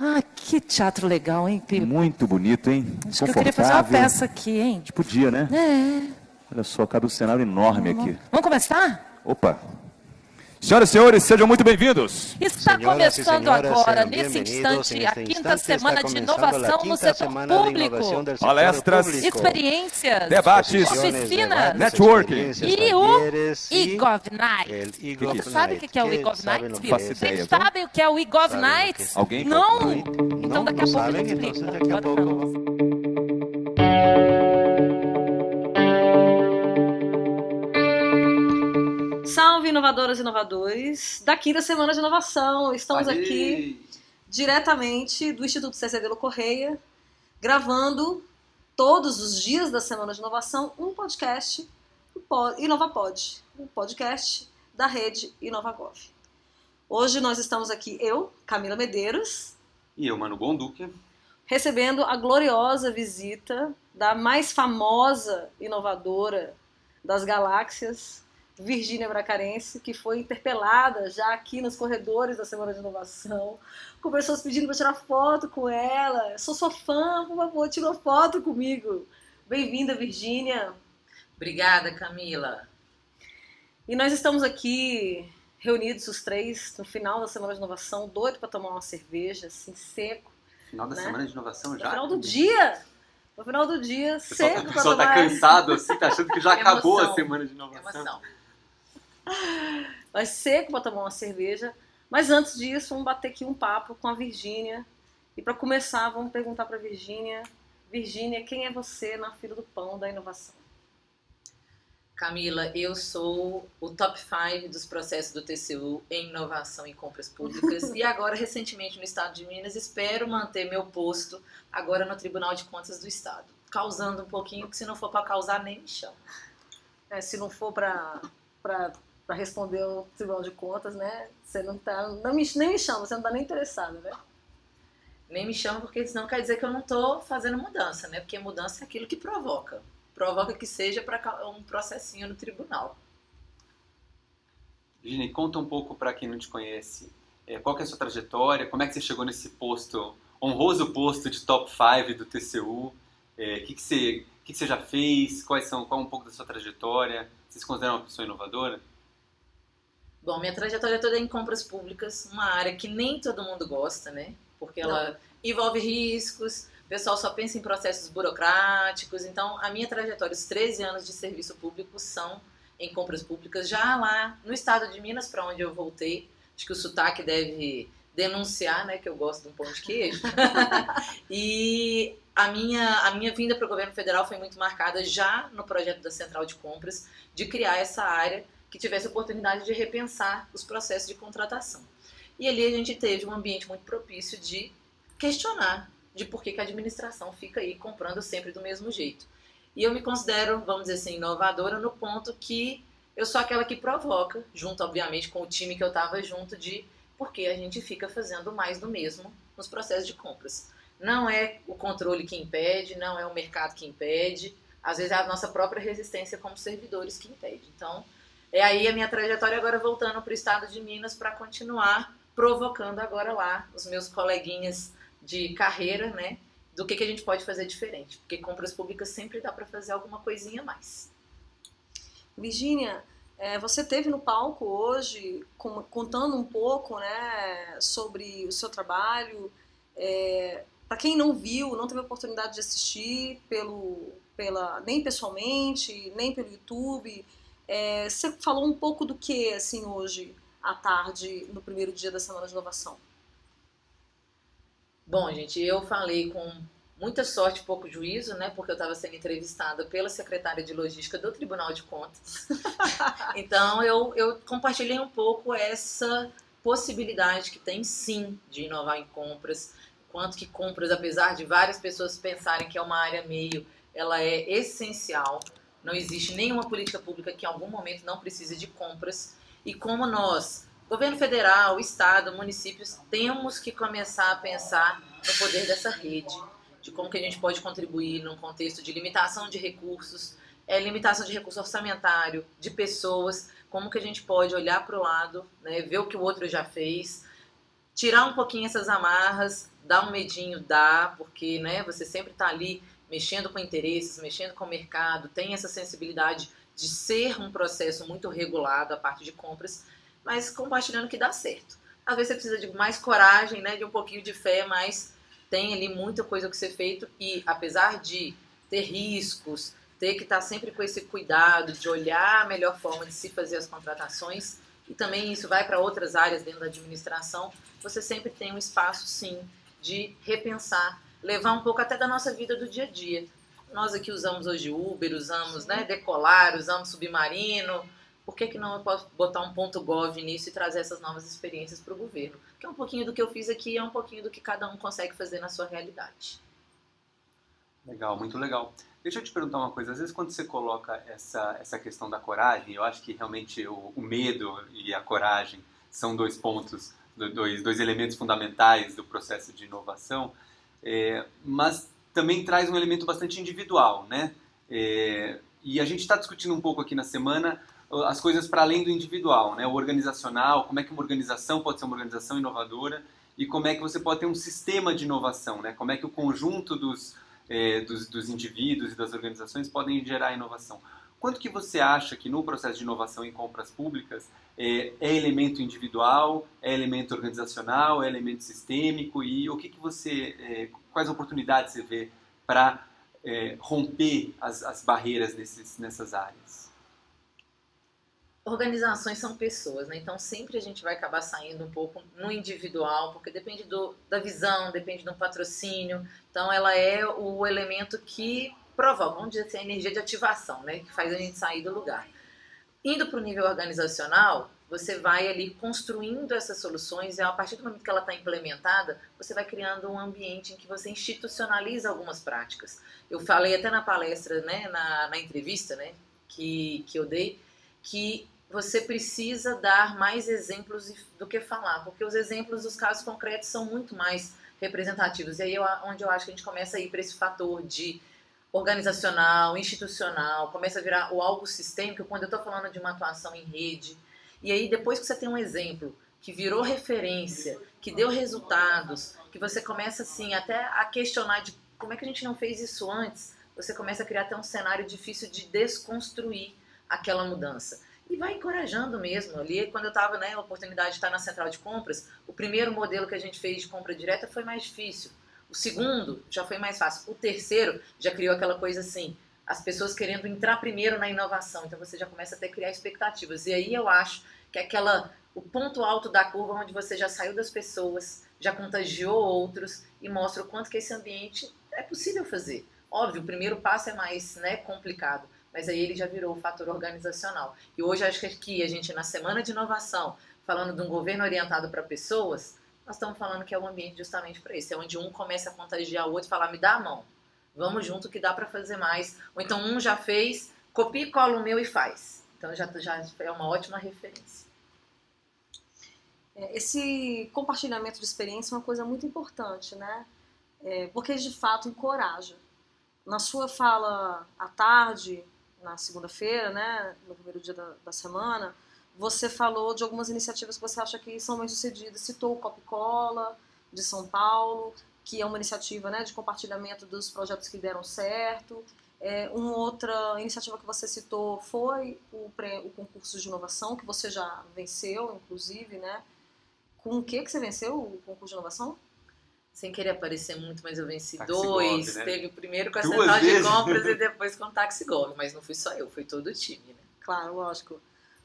Ah, que teatro legal, hein, Pipo? Muito bonito, hein? Acho que eu queria fazer uma peça aqui, hein? Tipo dia, né? É. Olha só, cabe um cenário enorme aqui. Vamos começar? Opa! Senhoras e senhores, sejam muito bem-vindos. Está Senhoras começando senhores, agora, nesse instante, a quinta semana de inovação no setor público. Palestras, público. Experiências, Debates, oficinas, networking. e o eGov Night. Você sabe o que é o eGov ¿Saben Night? Vocês sabem o que é o eGov Night? Alguém Não? Então daqui a pouco eu sabem? explico. Então daqui a pouco. Salve inovadoras e inovadores da quinta semana de inovação. Estamos aqui diretamente do Instituto CCD Correia, gravando todos os dias da semana de inovação um podcast, InovaPod, um podcast da rede InovaGov. Hoje nós estamos aqui, eu, Camila Medeiros, E eu, Mano Gonduque. recebendo a gloriosa visita da mais famosa inovadora das galáxias, Virgínia Bracarense, que foi interpelada já aqui nos corredores da Semana de Inovação, com pessoas pedindo para tirar foto com ela. Sou sua fã, por favor, tira uma foto comigo. Bem-vinda, Virgínia. Obrigada, Camila. E nós estamos aqui reunidos os três no final da Semana de Inovação, doido para tomar uma cerveja, assim, seco. Final da Né? semana de inovação No já. final do dia! No final do dia, O pessoal, seco tá, o para pessoal tá tomar. cansado assim, tá achando que já Emoção. acabou a semana de inovação. Emoção. Mas seco para tomar uma cerveja. Mas antes disso, vamos bater aqui um papo com a Virgínia. E para começar, vamos perguntar para Virgínia, Virgínia, quem é você na fila do pão da inovação? Camila, eu sou o top 5 dos processos do TCU em inovação e compras públicas e agora, recentemente, no estado de Minas, espero manter meu posto agora no Tribunal de Contas do Estado, causando um pouquinho, que se não for para causar, nem me chama. É, se não for para responder ao Tribunal de Contas, né? Você não tá. Não me, nem me chama, você não tá nem interessada, né? Nem me chama porque senão quer dizer que eu não estou fazendo mudança, né? Porque mudança é aquilo que provoca. Provoca que seja para um processinho no tribunal. Virginia, conta um pouco para quem não te conhece. é, qual que é a sua trajetória? Como é que você chegou nesse posto, honroso posto de top 5 do TCU? É, O que, que, você, o que, que você já fez? Quais são, qual é um pouco da sua trajetória? Você se considera uma pessoa inovadora? Bom, minha trajetória toda é em compras públicas, uma área que nem todo mundo gosta, né? Porque ela envolve riscos, o pessoal só pensa em processos burocráticos. Então, a minha trajetória, os 13 anos de serviço público são em compras públicas, já lá no estado de Minas, para onde eu voltei. Acho que o sotaque deve denunciar, né, que eu gosto de um pão de queijo. e a minha, a minha vinda para o governo federal foi muito marcada já no projeto da Central de Compras, de criar essa área que tivesse oportunidade de repensar os processos de contratação. E ali a gente teve um ambiente muito propício de questionar de por que, que a administração fica aí comprando sempre do mesmo jeito. E eu me considero, vamos dizer assim, inovadora no ponto que eu sou aquela que provoca, junto, obviamente, com o time que eu estava junto, de por que a gente fica fazendo mais do mesmo nos processos de compras. Não é o controle que impede, não é o mercado que impede, às vezes é a nossa própria resistência como servidores que impede. Então, é aí a minha trajetória agora voltando para o estado de Minas para continuar provocando agora lá os meus coleguinhas de carreira, né? Do que, que a gente pode fazer diferente. Porque compras públicas sempre dá para fazer alguma coisinha a mais. Virgínia, é, você teve no palco hoje contando um pouco né, sobre o seu trabalho. É, Para quem não viu, não teve oportunidade de assistir pelo, pela, nem pessoalmente, nem pelo YouTube, é, você falou um pouco do que assim hoje à tarde, no primeiro dia da Semana de Inovação? Bom, gente, eu falei com muita sorte e pouco juízo, né? Porque eu estava sendo entrevistada pela secretária de logística do Tribunal de Contas. então eu, eu compartilhei um pouco essa possibilidade que tem sim de inovar em compras. Quanto que compras, apesar de várias pessoas pensarem que é uma área meio, ela é essencial. Não existe nenhuma política pública que em algum momento não precise de compras. E como nós, governo federal, estado, municípios, temos que começar a pensar no poder dessa rede, de como que a gente pode contribuir num contexto de limitação de recursos, é, limitação de recurso orçamentário, de pessoas, como que a gente pode olhar para o lado, né, ver o que o outro já fez, tirar um pouquinho essas amarras, dar um medinho, dá, porque né, você sempre está ali mexendo com interesses, mexendo com o mercado, tem essa sensibilidade de ser um processo muito regulado a parte de compras, mas compartilhando que dá certo. Às vezes você precisa de mais coragem, né, de um pouquinho de fé, mas tem ali muita coisa que ser feito e apesar de ter riscos, ter que estar sempre com esse cuidado de olhar a melhor forma de se fazer as contratações, e também isso vai para outras áreas dentro da administração, você sempre tem um espaço, sim, de repensar, levar um pouco até da nossa vida do dia a dia. Nós aqui usamos hoje Uber, usamos né, Decolar, usamos Submarino. Por que, que não eu posso botar um ponto gov nisso e trazer essas novas experiências para o governo? Que é um pouquinho do que eu fiz aqui, é um pouquinho do que cada um consegue fazer na sua realidade. Legal, muito legal. Deixa eu te perguntar uma coisa. Às vezes, quando você coloca essa, essa questão da coragem, eu acho que realmente o, o medo e a coragem são dois pontos, dois, dois elementos fundamentais do processo de inovação, é, mas também traz um elemento bastante individual, né? É, e a gente está discutindo um pouco aqui na semana as coisas para além do individual, né? O organizacional, como é que uma organização pode ser uma organização inovadora e como é que você pode ter um sistema de inovação, né? Como é que o conjunto dos é, dos, dos, indivíduos e das organizações podem gerar inovação. Quanto que você acha que no processo de inovação em compras públicas é, é elemento individual, é elemento organizacional, é elemento sistêmico e o que, que você, é, quais oportunidades você vê para é, romper as, as barreiras nesses, nessas áreas? organizações são pessoas, né? Então sempre a gente vai acabar saindo um pouco no individual, porque depende do, da visão, depende do patrocínio. Então ela é o elemento que provoca, vamos dizer assim, a energia de ativação, né? Que faz a gente sair do lugar. Indo para o nível organizacional, você vai ali construindo essas soluções e a partir do momento que ela está implementada, você vai criando um ambiente em que você institucionaliza algumas práticas. Eu falei até na palestra, né, na, na entrevista, né, que, que eu dei, que você precisa dar mais exemplos do que falar, porque os exemplos dos casos concretos são muito mais representativos. E aí é onde eu acho que a gente começa a ir para esse fator de organizacional, institucional, começa a virar o algo sistêmico quando eu estou falando de uma atuação em rede. E aí depois que você tem um exemplo que virou referência, que deu resultados, que você começa assim até a questionar de como é que a gente não fez isso antes, você começa a criar até um cenário difícil de desconstruir aquela mudança e vai encorajando mesmo. Ali, quando eu estava, né, oportunidade de estar na central de compras, o primeiro modelo que a gente fez de compra direta foi mais difícil. O segundo já foi mais fácil. O terceiro já criou aquela coisa assim, as pessoas querendo entrar primeiro na inovação. Então você já começa a criar expectativas. E aí eu acho que aquela o ponto alto da curva onde você já saiu das pessoas, já contagiou outros e mostra o quanto que esse ambiente é possível fazer. Óbvio, o primeiro passo é mais né, complicado, mas aí ele já virou o fator organizacional. E hoje acho que aqui a gente, na Semana de Inovação, falando de um governo orientado para pessoas, nós estamos falando que é um ambiente justamente para isso. É onde um começa a contagiar o outro e falar, me dá a mão, vamos junto que dá para fazer mais. Ou então um já fez, copia e cola o meu e faz. Então já, já é uma ótima referência. É, esse compartilhamento de experiência é uma coisa muito importante, né? É, porque de fato encoraja. Na sua fala à tarde, na segunda-feira, né, no primeiro dia da, da, semana, você falou de algumas iniciativas que você acha que são bem sucedidas. Citou o Coca-Cola de São Paulo, que é uma iniciativa né, de compartilhamento dos projetos que deram certo. É, uma outra iniciativa que você citou foi o, pré, o concurso de inovação, que você já venceu, inclusive, né? Com o que, que você venceu o concurso de inovação? sem querer aparecer muito, mas eu venci Taxi dois. Golf, né? Teve o primeiro com a Duas central vezes. de compras e depois com o táxi golf. Mas não fui só eu, foi todo o time, né? Claro, lógico.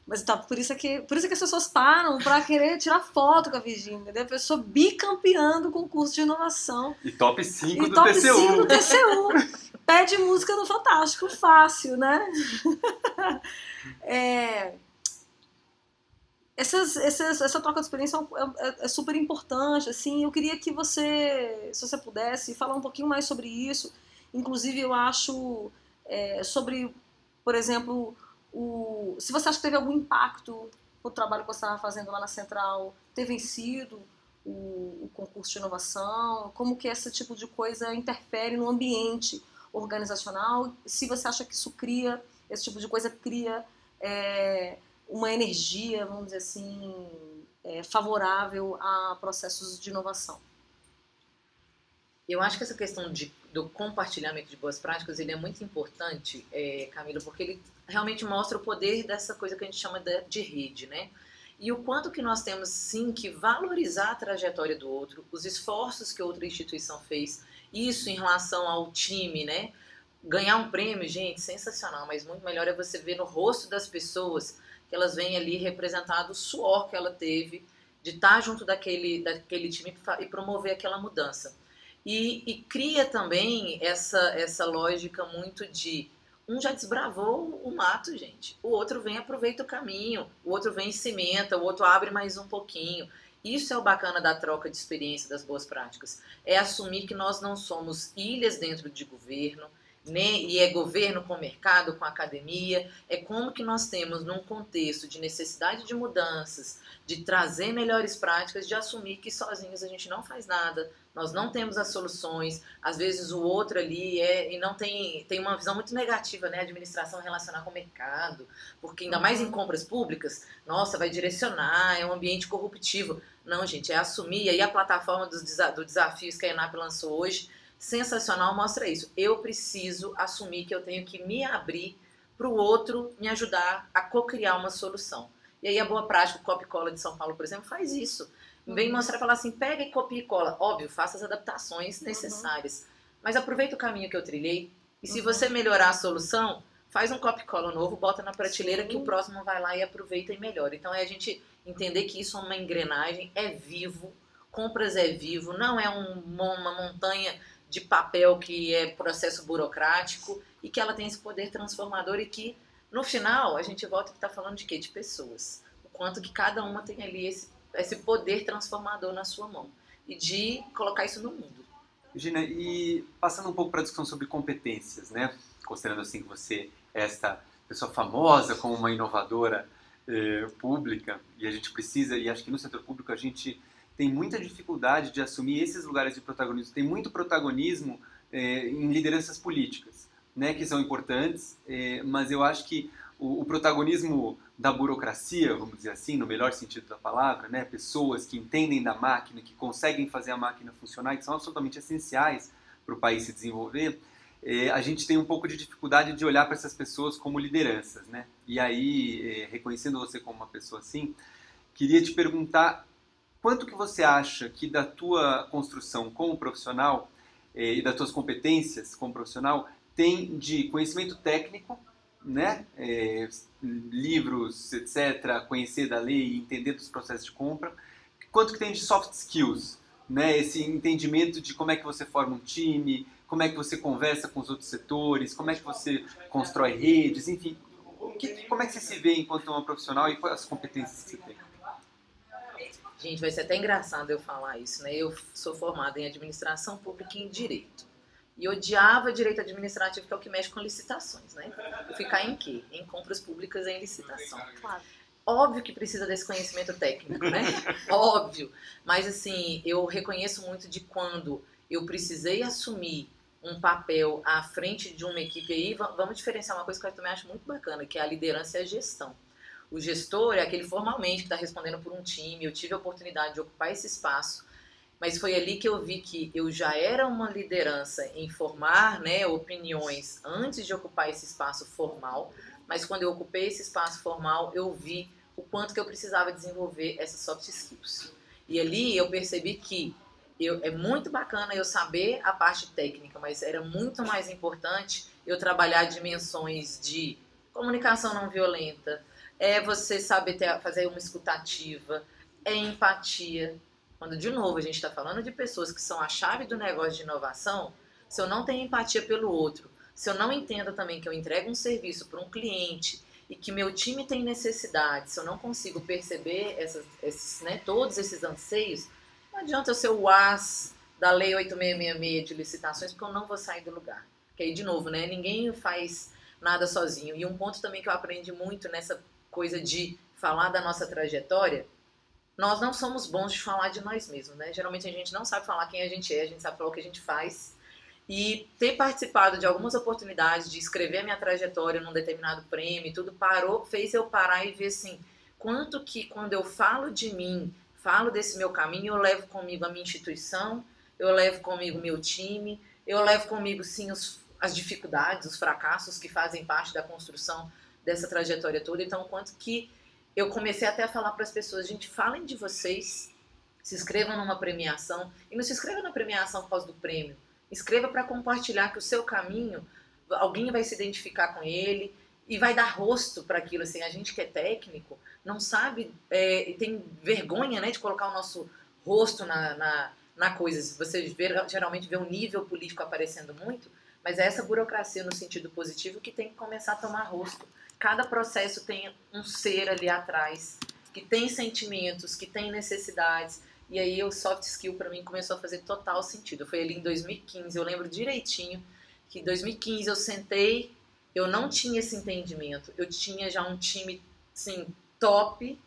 Mas tá, por isso é que, por isso é que as pessoas param para querer tirar foto com a Virginia, entendeu? A pessoa bicampeã do concurso de inovação. E top 5 e do top TCU. 5 do TCU. Pede música no Fantástico, fácil, né? é, essas, essas, essa troca de experiência é, é, é, super importante, assim, eu queria que você, se você pudesse, falar um pouquinho mais sobre isso, inclusive eu acho é, sobre, por exemplo, o, se você acha que teve algum impacto o trabalho que você estava fazendo lá na Central ter vencido o, o, concurso de inovação, como que esse tipo de coisa interfere no ambiente organizacional, se você acha que isso cria, esse tipo de coisa cria... É, uma energia, vamos dizer assim, é, favorável a processos de inovação. Eu acho que essa questão de, do compartilhamento de boas práticas ele é muito importante, é, Camila, porque ele realmente mostra o poder dessa coisa que a gente chama de, de rede, né? E o quanto que nós temos sim que valorizar a trajetória do outro, os esforços que outra instituição fez, isso em relação ao time, né? Ganhar um prêmio, gente, sensacional, mas muito melhor é você ver no rosto das pessoas que elas veem ali representado o suor que ela teve de estar junto daquele, daquele time e promover aquela mudança. E, e, cria também essa, essa lógica muito de um já desbravou o mato, gente. O outro vem aproveita o caminho, o outro vem e cimenta, o outro abre mais um pouquinho. Isso é o bacana da troca de experiência das boas práticas. É assumir que nós não somos ilhas dentro de governo, né? e é governo com mercado, com academia, é como que nós temos num contexto de necessidade de mudanças, de trazer melhores práticas, de assumir que sozinhos a gente não faz nada, nós não temos as soluções, às vezes o outro ali é e não tem, tem uma visão muito negativa, né, a administração relacionar com o mercado, porque ainda mais em uhum. compras públicas, nossa, vai direcionar, é um ambiente corruptivo. Não, gente, é assumir, e aí a plataforma dos, do desafios que a ENAP lançou hoje, sensacional, mostra isso. Eu preciso assumir que eu tenho que me abrir para o outro me ajudar a co-criar uma solução. E aí a boa prática, o Copy Cola de São Paulo, por exemplo, faz isso. Vem uhum. mostrar e falar assim, pega e copia e cola. Óbvio, faça as adaptações uhum. necessárias. Uhum. Mas aproveita o caminho que eu trilhei. E se uhum. você melhorar a solução, faz um copy cola novo, bota na prateleira Sim. que o próximo vai lá e aproveita e melhora. Então é a gente entender que isso é uma engrenagem, é vivo, compras é vivo, não é um, uma montanha de papel que é processo burocrático e que ela tem esse poder transformador e que no final, a gente volta que está falando de quê? De pessoas. O quanto que cada uma tem ali esse, esse poder transformador na sua mão. E de colocar isso no mundo. Gina, e passando um pouco para a discussão sobre competências, né? Considerando assim que você é esta pessoa famosa como uma inovadora eh, pública, e a gente precisa, e acho que no setor público a gente tem muita dificuldade de assumir esses lugares de protagonismo, tem muito protagonismo eh, em lideranças políticas né, que são importantes, é, mas eu acho que o, o, protagonismo da burocracia, vamos dizer assim, no melhor sentido da palavra, né, pessoas que entendem da máquina, que conseguem fazer a máquina funcionar, que são absolutamente essenciais para o país se desenvolver, é, a gente tem um pouco de dificuldade de olhar para essas pessoas como lideranças, né? E aí, é, reconhecendo você como uma pessoa assim, queria te perguntar quanto que você acha que da tua construção como profissional é, e das tuas competências como profissional tem de conhecimento técnico, né? É, livros, etc., conhecer da lei, entender dos processos de compra, quanto que tem de soft skills, né? Esse entendimento de como é que você forma um time, como é que você conversa com os outros setores, como é que você constrói redes, enfim, que, como é que você se vê enquanto uma profissional e quais as competências que você tem? Gente, vai ser até engraçado eu falar isso, né? Eu sou formada em administração pública e em direito. E odiava direito administrativo, que é o que mexe com licitações, né? Ficar em quê? Em compras públicas em licitação. Claro. Óbvio que precisa desse conhecimento técnico, né? Óbvio. Mas, assim, eu reconheço muito de quando eu precisei assumir um papel à frente de uma equipe aí, vamos diferenciar uma coisa que eu também acho muito bacana, que é a liderança e a gestão. O gestor é aquele formalmente que está respondendo por um time, eu tive a oportunidade de ocupar esse espaço, mas foi ali que eu vi que eu já era uma liderança em formar né, opiniões antes de ocupar esse espaço formal, mas quando eu ocupei esse espaço formal, eu vi o quanto que eu precisava desenvolver essas soft skills. E ali eu percebi que eu, é muito bacana eu saber a parte técnica, mas era muito mais importante eu trabalhar dimensões de comunicação não violenta, é você saber ter, fazer uma escutativa, é empatia, quando, de novo, a gente está falando de pessoas que são a chave do negócio de inovação, se eu não tenho empatia pelo outro, se eu não entendo também que eu entrego um serviço para um cliente e que meu time tem necessidade, se eu não consigo perceber essas, esses, né, todos esses anseios, não adianta eu ser o as da Lei 8666 de licitações, porque eu não vou sair do lugar. Porque aí, de novo, né, ninguém faz nada sozinho. E um ponto também que eu aprendi muito nessa coisa de falar da nossa trajetória nós não somos bons de falar de nós mesmos, né? Geralmente a gente não sabe falar quem a gente é, a gente sabe falar o que a gente faz. E ter participado de algumas oportunidades de escrever a minha trajetória num determinado prêmio, tudo parou, fez eu parar e ver assim, quanto que quando eu falo de mim, falo desse meu caminho, eu levo comigo a minha instituição, eu levo comigo meu time, eu levo comigo sim os, as dificuldades, os fracassos que fazem parte da construção dessa trajetória toda. Então, quanto que eu comecei até a falar para as pessoas, gente, falem de vocês, se inscrevam numa premiação e não se inscreva na premiação por causa do prêmio. Escreva para compartilhar que o seu caminho, alguém vai se identificar com ele e vai dar rosto para aquilo. Assim, a gente que é técnico não sabe, é, tem vergonha né, de colocar o nosso rosto na, na, na coisa. Você geralmente vê um nível político aparecendo muito, mas é essa burocracia no sentido positivo que tem que começar a tomar rosto. Cada processo tem um ser ali atrás que tem sentimentos, que tem necessidades. E aí o soft skill para mim começou a fazer total sentido. Foi ali em 2015, eu lembro direitinho que em 2015 eu sentei, eu não tinha esse entendimento. Eu tinha já um time assim, top,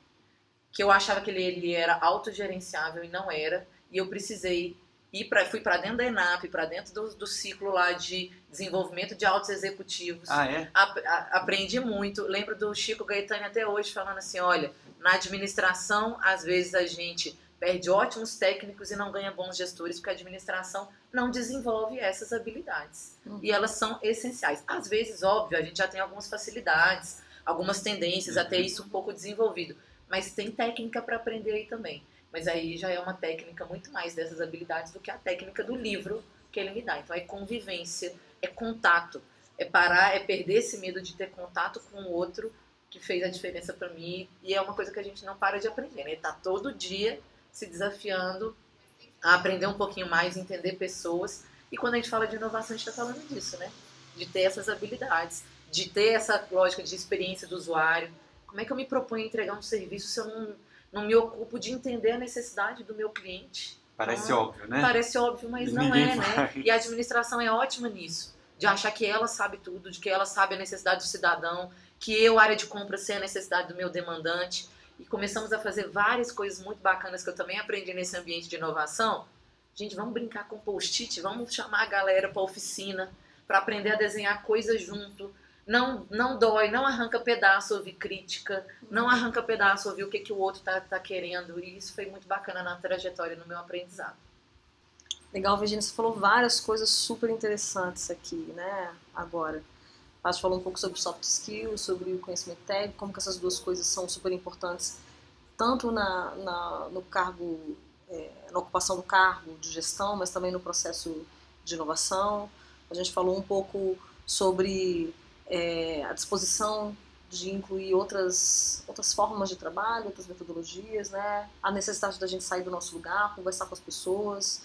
que eu achava que ele, ele era autogerenciável e não era. E eu precisei ir para fui para dentro da ENAP, para dentro do, do, ciclo lá de desenvolvimento de altos executivos. Ah, é? A, a, aprendi muito. Lembro do Chico Gaetani até hoje falando assim, olha, na administração às vezes a gente perde ótimos técnicos e não ganha bons gestores porque a administração não desenvolve essas habilidades. Uhum. E elas são essenciais. Às vezes, óbvio, a gente já tem algumas facilidades, algumas tendências uhum. até isso um pouco desenvolvido, mas tem técnica para aprender aí também. Mas aí já é uma técnica muito mais dessas habilidades do que a técnica do livro que ele me dá. Então é convivência, é contato, é parar, é perder esse medo de ter contato com o outro que fez a diferença para mim. E é uma coisa que a gente não para de aprender, né? Tá todo dia se desafiando a aprender um pouquinho mais, entender pessoas. E quando a gente fala de inovação, a gente está falando disso, né? De ter essas habilidades, de ter essa lógica de experiência do usuário. Como é que eu me proponho a entregar um serviço se eu não não me ocupo de entender a necessidade do meu cliente. Parece então, óbvio, né? Parece óbvio, mas não é, né? E a administração é ótima nisso, de achar que ela sabe tudo, de que ela sabe a necessidade do cidadão, que eu, área de compra, sei a necessidade do meu demandante. E começamos a fazer várias coisas muito bacanas que eu também aprendi nesse ambiente de inovação. Gente, vamos brincar com post-it, vamos chamar a galera para oficina, para aprender a desenhar coisas junto, não, não dói, não arranca pedaço ouvir crítica, não arranca pedaço ouvir o que, que o outro tá, tá querendo. E isso foi muito bacana na trajetória, no meu aprendizado. Legal, Virginia, você falou várias coisas super interessantes aqui, né, agora. A gente falou um pouco sobre soft skills, sobre o conhecimento técnico, como que essas duas coisas são super importantes, tanto na, na no cargo, é, na ocupação do cargo de gestão, mas também no processo de inovação. A gente falou um pouco sobre é, a disposição de incluir outras, outras formas de trabalho, outras metodologias, né? a necessidade da gente sair do nosso lugar, conversar com as pessoas,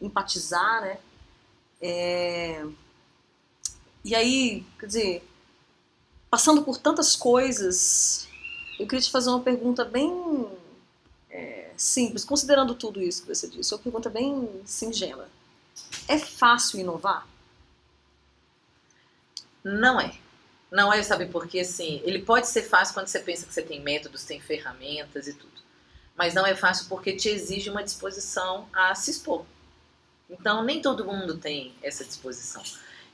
empatizar, né? É... E aí, quer dizer, passando por tantas coisas, eu queria te fazer uma pergunta bem é, simples, considerando tudo isso que você disse, uma pergunta bem singela. É fácil inovar? Não é. Não é, sabe, porque assim, ele pode ser fácil quando você pensa que você tem métodos, tem ferramentas e tudo. Mas não é fácil porque te exige uma disposição a se expor. Então, nem todo mundo tem essa disposição.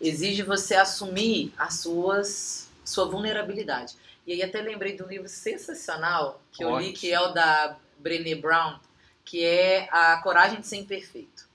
Exige você assumir as suas sua vulnerabilidade. E aí até lembrei de um livro sensacional que eu li, que é o da Brené Brown, que é A Coragem de Ser Imperfeito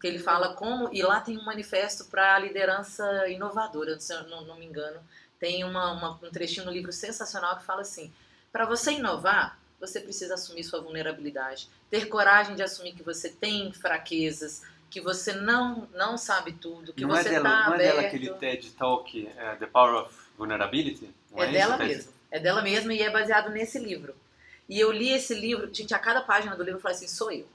que ele fala como e lá tem um manifesto para a liderança inovadora, se eu não, não me engano, tem uma, uma, um trechinho no livro sensacional que fala assim: para você inovar, você precisa assumir sua vulnerabilidade, ter coragem de assumir que você tem fraquezas, que você não não sabe tudo, que não você é dela, tá Não aberto. é dela aquele TED Talk, uh, The Power of Vulnerability? Não É, é dela mesma. É dela mesma e é baseado nesse livro. E eu li esse livro, gente, a cada página do livro eu falei assim, sou eu.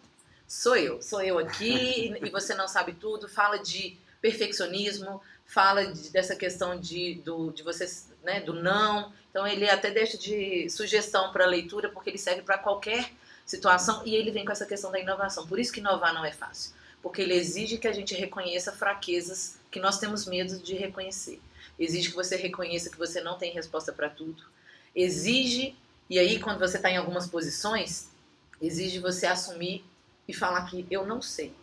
Sou eu, sou eu aqui e você não sabe tudo. Fala de perfeccionismo, fala de, dessa questão de, do, de você, né, do não. Então ele até deixa de sugestão para leitura porque ele serve para qualquer situação e ele vem com essa questão da inovação. Por isso que inovar não é fácil, porque ele exige que a gente reconheça fraquezas que nós temos medo de reconhecer. Exige que você reconheça que você não tem resposta para tudo. Exige e aí quando você está em algumas posições, exige você assumir e falar que eu não sei.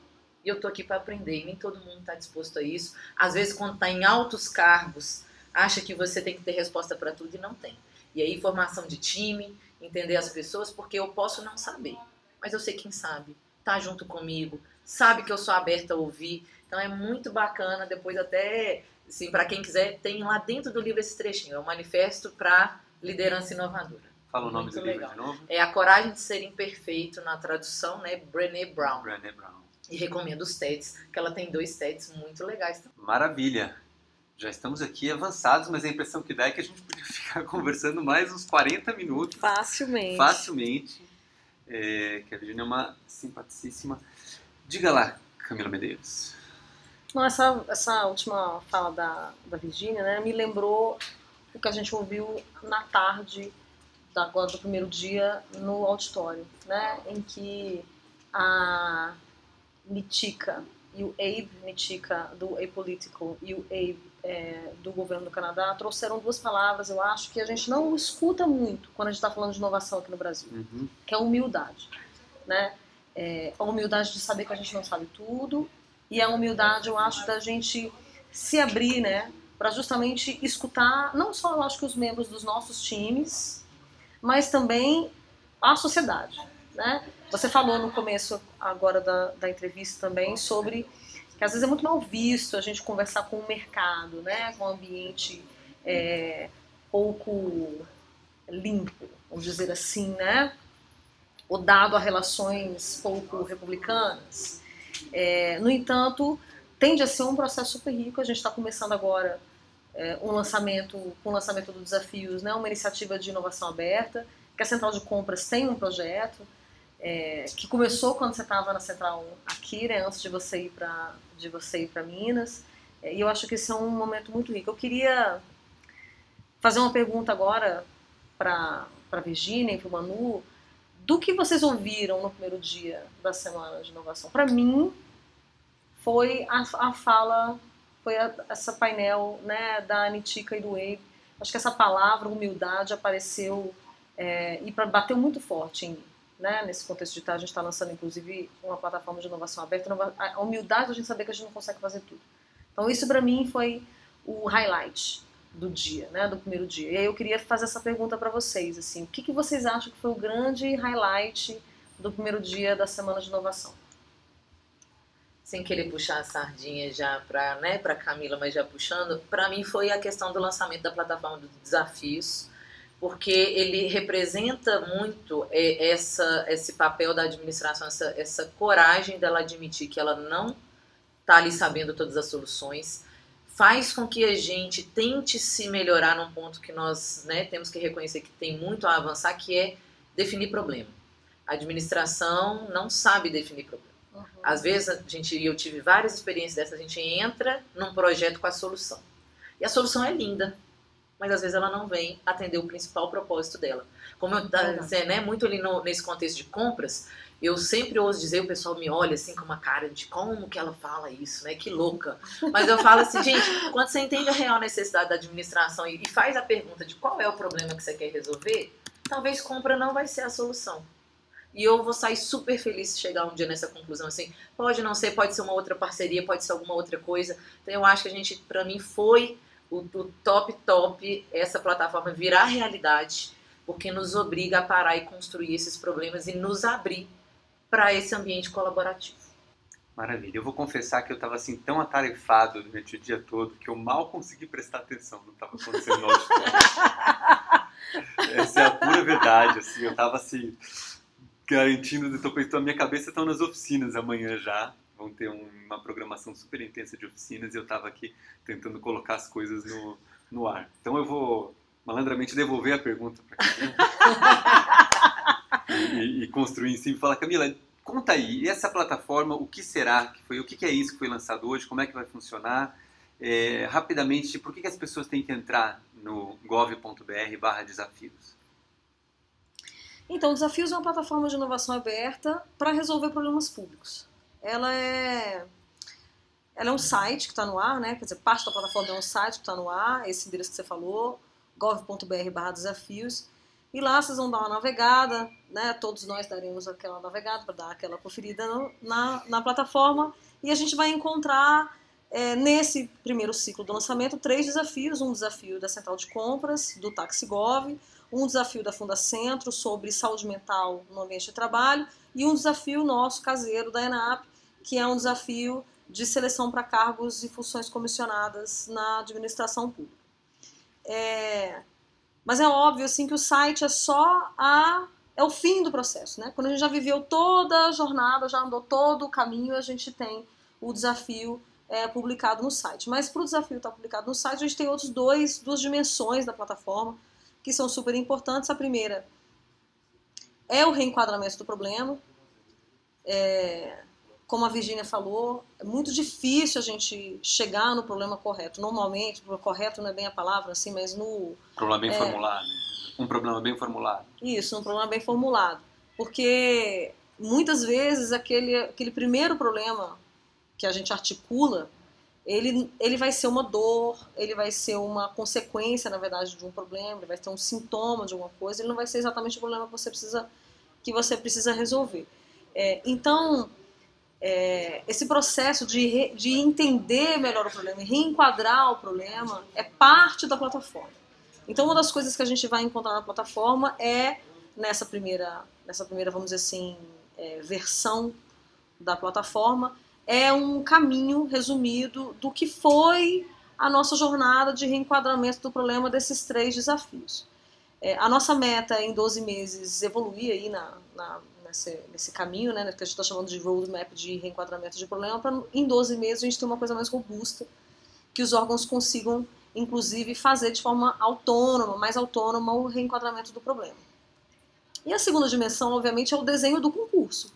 E eu tô aqui para aprender, e nem todo mundo está disposto a isso. Às vezes, quando está em altos cargos, acha que você tem que ter resposta para tudo e não tem. E aí, formação de time, entender as pessoas, porque eu posso não saber, mas eu sei quem sabe, tá junto comigo, sabe que eu sou aberta a ouvir. Então é muito bacana, depois até, assim, para quem quiser, tem lá dentro do livro esse trechinho, é o manifesto para liderança inovadora. Fala o nome Muito do livro legal. de novo. É a coragem de ser imperfeito na tradução, né, Brené Brown. Brené Brown. E recomendo os TEDs, que ela tem dois TEDs muito legais. Maravilha. Já estamos aqui avançados, mas a impressão que dá é que a gente podia ficar conversando mais uns 40 minutos. Facilmente. Facilmente. É, que a Virginia é uma simpaticíssima. Diga lá, Camila Medeiros. Não, essa, essa última fala da, da Virgínia né, me lembrou o que a gente ouviu na tarde da, agora do primeiro dia no auditório, né, em que a Nitika e o Abe Nitika do Apolitical e o Abe é, do governo do Canadá trouxeram duas palavras, eu acho, que a gente não escuta muito quando a gente está falando de inovação aqui no Brasil Uhum. que é humildade, né? É, a humildade de saber que a gente não sabe tudo e a humildade, eu acho, da gente se abrir, né? Para justamente escutar, não só, eu acho que os membros dos nossos times, mas também a sociedade, né? Você falou no começo agora da, da entrevista também sobre que às vezes é muito mal visto a gente conversar com o mercado, né? Com um ambiente é, pouco limpo, vamos dizer assim, né? Ou dado a relações pouco republicanas. É, no entanto, tende a ser um processo super rico. A gente está começando agora é, um lançamento, o lançamento do Desafios, né? Uma iniciativa de inovação aberta, que a Central de Compras tem um projeto é, que começou quando você estava na Central aqui, né? Antes de você ir para de você ir para Minas. É, e eu acho que esse é um momento muito rico. Eu queria fazer uma pergunta agora para para Virginia e para o Manu, do que vocês ouviram no primeiro dia da semana de inovação. Para mim, foi a, a fala, foi a, essa painel né, da Anitika e do Abe. Acho que essa palavra, humildade, apareceu é, e pra, bateu muito forte em mim. Né, nesse contexto digital, a gente está lançando, inclusive, uma plataforma de inovação aberta. A humildade a gente saber que a gente não consegue fazer tudo. Então, isso para mim foi o highlight do dia, né, do primeiro dia. E aí eu queria fazer essa pergunta para vocês, assim, o que, que vocês acham que foi o grande highlight do primeiro dia da semana de inovação? Sem querer puxar a sardinha já para né, para Camila, mas já puxando, para mim foi a questão do lançamento da plataforma dos desafios, porque ele representa muito é, essa esse papel da administração, essa, essa coragem dela admitir que ela não está ali sabendo todas as soluções, faz com que a gente tente se melhorar num ponto que nós né, temos que reconhecer que tem muito a avançar, que é definir problema. A administração não sabe definir problema. Uhum. Às vezes, a gente, eu tive várias experiências dessas, a gente entra num projeto com a solução. E a solução é linda, mas às vezes ela não vem atender o principal propósito dela. Como eu tá, Verdade. né, muito ali no- nesse contexto de compras, eu sempre ouço dizer, o pessoal me olha assim com uma cara de como que ela fala isso, né? Que louca. Mas eu falo assim, gente, quando você entende a real necessidade da administração e, e faz a pergunta de qual é o problema que você quer resolver, talvez compra não vai ser a solução. E eu vou sair super feliz se chegar um dia nessa conclusão assim. Pode não ser, pode ser uma outra parceria, pode ser alguma outra coisa. Então eu acho que a gente, pra mim, foi o, o top top essa plataforma virar realidade, porque nos obriga a parar e construir esses problemas e nos abrir para esse ambiente colaborativo. Maravilha. Eu vou confessar que eu estava assim tão atarefado durante o dia todo que eu mal consegui prestar atenção no que estava acontecendo no auditório. Essa é a pura verdade. Assim, eu estava assim garantindo, eu tô pensando, a minha cabeça estão nas oficinas amanhã já. Vão ter um- uma programação super intensa de oficinas e eu estava aqui tentando colocar as coisas no, no ar. Então eu vou malandramente devolver a pergunta para Camila e, e construir em cima e falar, Camila, conta aí, e essa plataforma, o que será que foi, o que é isso que foi lançado hoje, como é que vai funcionar? É, rapidamente, por que, que as pessoas têm que entrar no gov.br barra desafios? Então, o Desafios é uma plataforma de inovação aberta para resolver problemas públicos. Ela é, ela é um site que está no ar, né? Quer dizer, parte da plataforma é um site que está no ar, esse endereço que você falou, gov.br desafios. E lá vocês vão dar uma navegada, né? Todos nós daremos aquela navegada para dar aquela conferida no- na, na plataforma. E a gente vai encontrar é, nesse primeiro ciclo do lançamento, três desafios. Um desafio da Central de Compras, do TaxiGov, um desafio da Fundacentro sobre saúde mental no ambiente de trabalho e um desafio nosso, caseiro, da ENAP, que é um desafio de seleção para cargos e funções comissionadas na administração pública. É, mas é óbvio assim que o site é só a é o fim do processo, né? Quando a gente já viveu toda a jornada, já andou todo o caminho, a gente tem o desafio é, publicado no site. Mas para o desafio estar publicado no site, a gente tem outros dois, duas dimensões da plataforma que são super importantes. A primeira é o reenquadramento do problema. É, como a Virginia falou, é muito difícil a gente chegar no problema correto. Normalmente, correto não é bem a palavra, assim, mas no... Problema bem é, formulado. Um problema bem formulado. Isso, um problema bem formulado. Porque muitas vezes aquele, aquele primeiro problema que a gente articula, ele, ele vai ser uma dor, ele vai ser uma consequência, na verdade, de um problema, ele vai ter um sintoma de alguma coisa, ele não vai ser exatamente o problema que você precisa, que você precisa resolver. É, então, é, esse processo de, re, de entender melhor o problema reenquadrar o problema é parte da plataforma. Então, uma das coisas que a gente vai encontrar na plataforma é, nessa primeira, nessa primeira vamos dizer assim, é, versão da plataforma, é um caminho resumido do que foi a nossa jornada de reenquadramento do problema desses três desafios. É, a nossa meta é, em 12 meses, evoluir aí na, na, nesse, nesse caminho, né, que a gente está chamando de roadmap de reenquadramento de problema, para em 12 meses a gente ter uma coisa mais robusta, que os órgãos consigam inclusive fazer de forma autônoma, mais autônoma, o reenquadramento do problema. E a segunda dimensão, obviamente, é o desenho do concurso.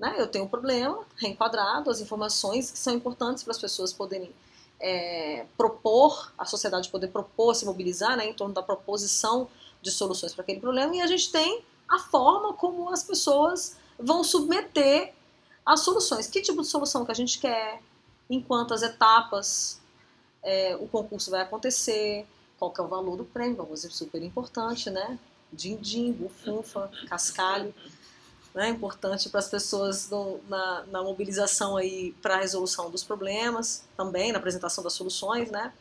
Né? Eu tenho um problema reenquadrado, as informações que são importantes para as pessoas poderem é, propor, a sociedade poder propor, se mobilizar né, em torno da proposição de soluções para aquele problema, e a gente tem a forma como as pessoas vão submeter as soluções. Que tipo de solução que a gente quer, em quantas etapas é, o concurso vai acontecer, qual que é o valor do prêmio, uma coisa super importante, né? Din-din, bufunfa, cascalho, né? Importante para as pessoas no, na, na mobilização aí para a resolução dos problemas, também na apresentação das soluções, né?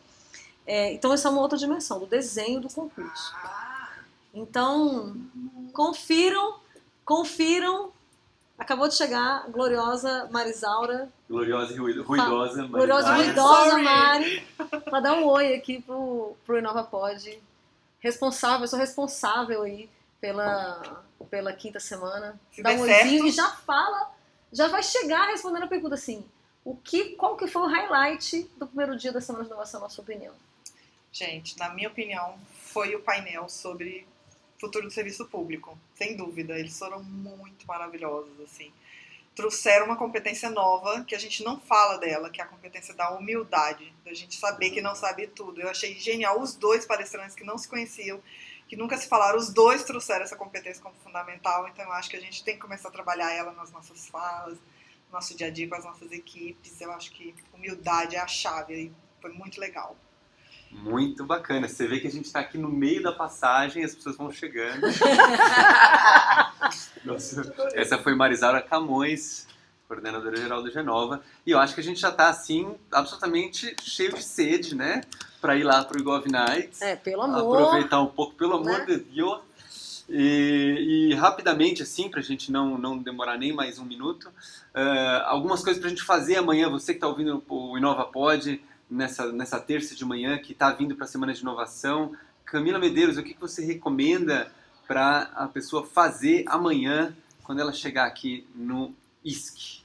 É, então essa é uma outra dimensão do desenho do concurso. Então confiram, confiram Acabou de chegar a gloriosa Marisaura. Gloriosa e ruidosa Mari. Gloriosa e ruidosa Mari. Para dar um oi aqui pro, pro Inova Pod. Responsável, eu sou responsável aí pela, pela quinta semana. Se Dá um oizinho e já fala, já vai chegar respondendo a pergunta assim. O que, qual que foi o highlight do primeiro dia da Semana de Inovação, na sua opinião? Gente, na minha opinião, foi o painel sobre futuro do serviço público. Sem dúvida, eles foram muito maravilhosos, assim. Trouxeram uma competência nova, que a gente não fala dela, que é a competência da humildade, da gente saber que não sabe tudo. Eu achei genial os dois palestrantes que não se conheciam, que nunca se falaram, os dois trouxeram essa competência como fundamental, então eu acho que a gente tem que começar a trabalhar ela nas nossas falas, no nosso dia a dia com as nossas equipes. Eu acho que humildade é a chave e foi muito legal. Muito bacana. Você vê que a gente está aqui no meio da passagem, as pessoas vão chegando. Nossa, essa foi Marisaura Camões, coordenadora geral do Genova. E eu acho que a gente já está assim, absolutamente cheio de sede, né? Para ir lá para o Igov Nights. É, pelo amor. Aproveitar um pouco, pelo amor Né? de Deus. E, e rapidamente, assim, para a gente não, não demorar nem mais um minuto, eh, algumas coisas para a gente fazer amanhã. Você que está ouvindo o Inova Pod nessa, nessa terça de manhã, que está vindo para a Semana de Inovação. Camila Medeiros, o que, que você recomenda para a pessoa fazer amanhã, quando ela chegar aqui no ISC?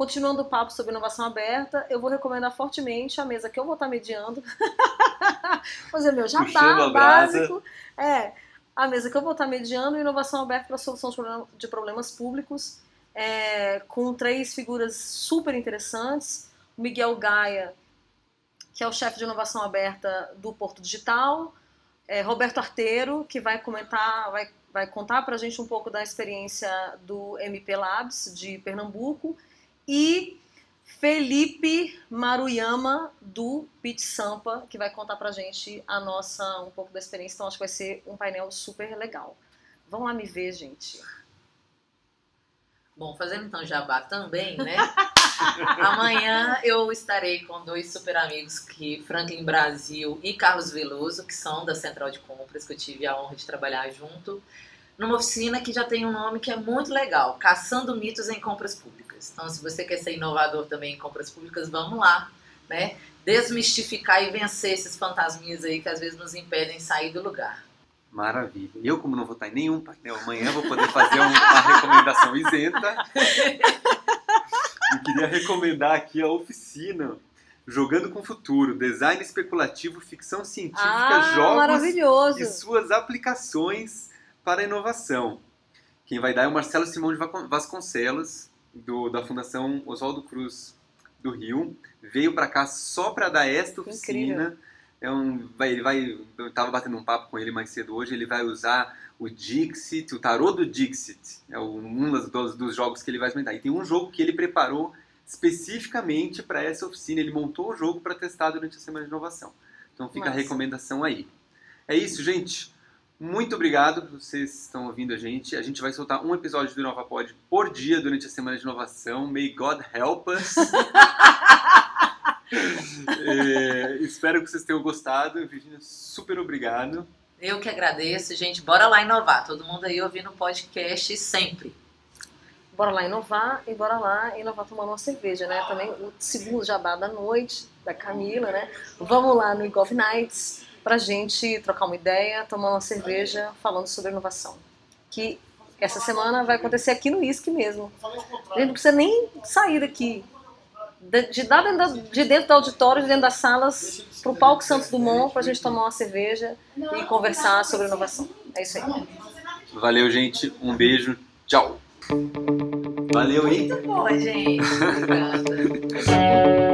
Continuando o papo sobre inovação aberta, eu vou recomendar fortemente a mesa que eu vou estar mediando. Fazer meu Puxando jabá brasa. básico. É, a mesa que eu vou estar mediando, inovação aberta para solução de problemas públicos, é, com três figuras super interessantes. O Miguel Gaia, que é o chefe de inovação aberta do Porto Digital. É, Roberto Arteiro, que vai comentar, vai, vai contar para a gente um pouco da experiência do MP Labs de Pernambuco e Felipe Maruyama do Pit Sampa, que vai contar pra gente a nossa um pouco da experiência. Então acho que vai ser um painel super legal. Vão lá me ver, gente. Bom, fazendo então jabá também, né? Amanhã eu estarei com dois super amigos que Franklin Brasil e Carlos Veloso, que são da Central de Compras, que eu tive a honra de trabalhar junto, numa oficina que já tem um nome que é muito legal, Caçando Mitos em Compras Públicas. Então, se você quer ser inovador também em compras públicas, vamos lá, né? Desmistificar e vencer esses fantasminhas aí que às vezes nos impedem de sair do lugar. Maravilha. Eu, como não vou estar em nenhum painel amanhã, vou poder fazer um- uma recomendação isenta. Eu queria recomendar aqui a oficina Jogando com o Futuro, Design Especulativo, Ficção Científica, Ah, Jogos maravilhoso. e suas aplicações para a inovação. Quem vai dar é o Marcelo Simão de Vasconcelos, do, da Fundação Oswaldo Cruz do Rio. Veio para cá só para dar esta oficina. É um, vai, ele vai, eu estava batendo um papo com ele mais cedo hoje. Ele vai usar o Dixit, o tarô do Dixit. É um dos, dos, dos jogos que ele vai experimentar. E tem um jogo que ele preparou especificamente para essa oficina. Ele montou o jogo para testar durante a semana de inovação. Então fica a Massa. recomendação aí. É isso, gente. Muito obrigado por vocês estão ouvindo a gente. A gente vai soltar um episódio do InovaPod por dia durante a semana de inovação. May God help us. É, espero que vocês tenham gostado. Virginia, super obrigado. Eu que agradeço, gente. Bora lá inovar. Todo mundo aí ouvindo o podcast sempre. Bora lá inovar e bora lá inovar tomando uma cerveja, né? Também o segundo jabá da noite, da Camila, né? Vamos lá no Igov Nights pra gente trocar uma ideia, tomar uma cerveja falando sobre inovação. Que essa semana vai acontecer aqui no ISC mesmo. A gente não precisa nem sair daqui. De, dentro da- de dentro do auditório, de dentro das salas, pro palco Santos Dumont pra gente tomar uma cerveja e conversar sobre inovação. É isso aí. Valeu, gente. Um beijo. Tchau. Valeu, hein? Boa, gente. Obrigada.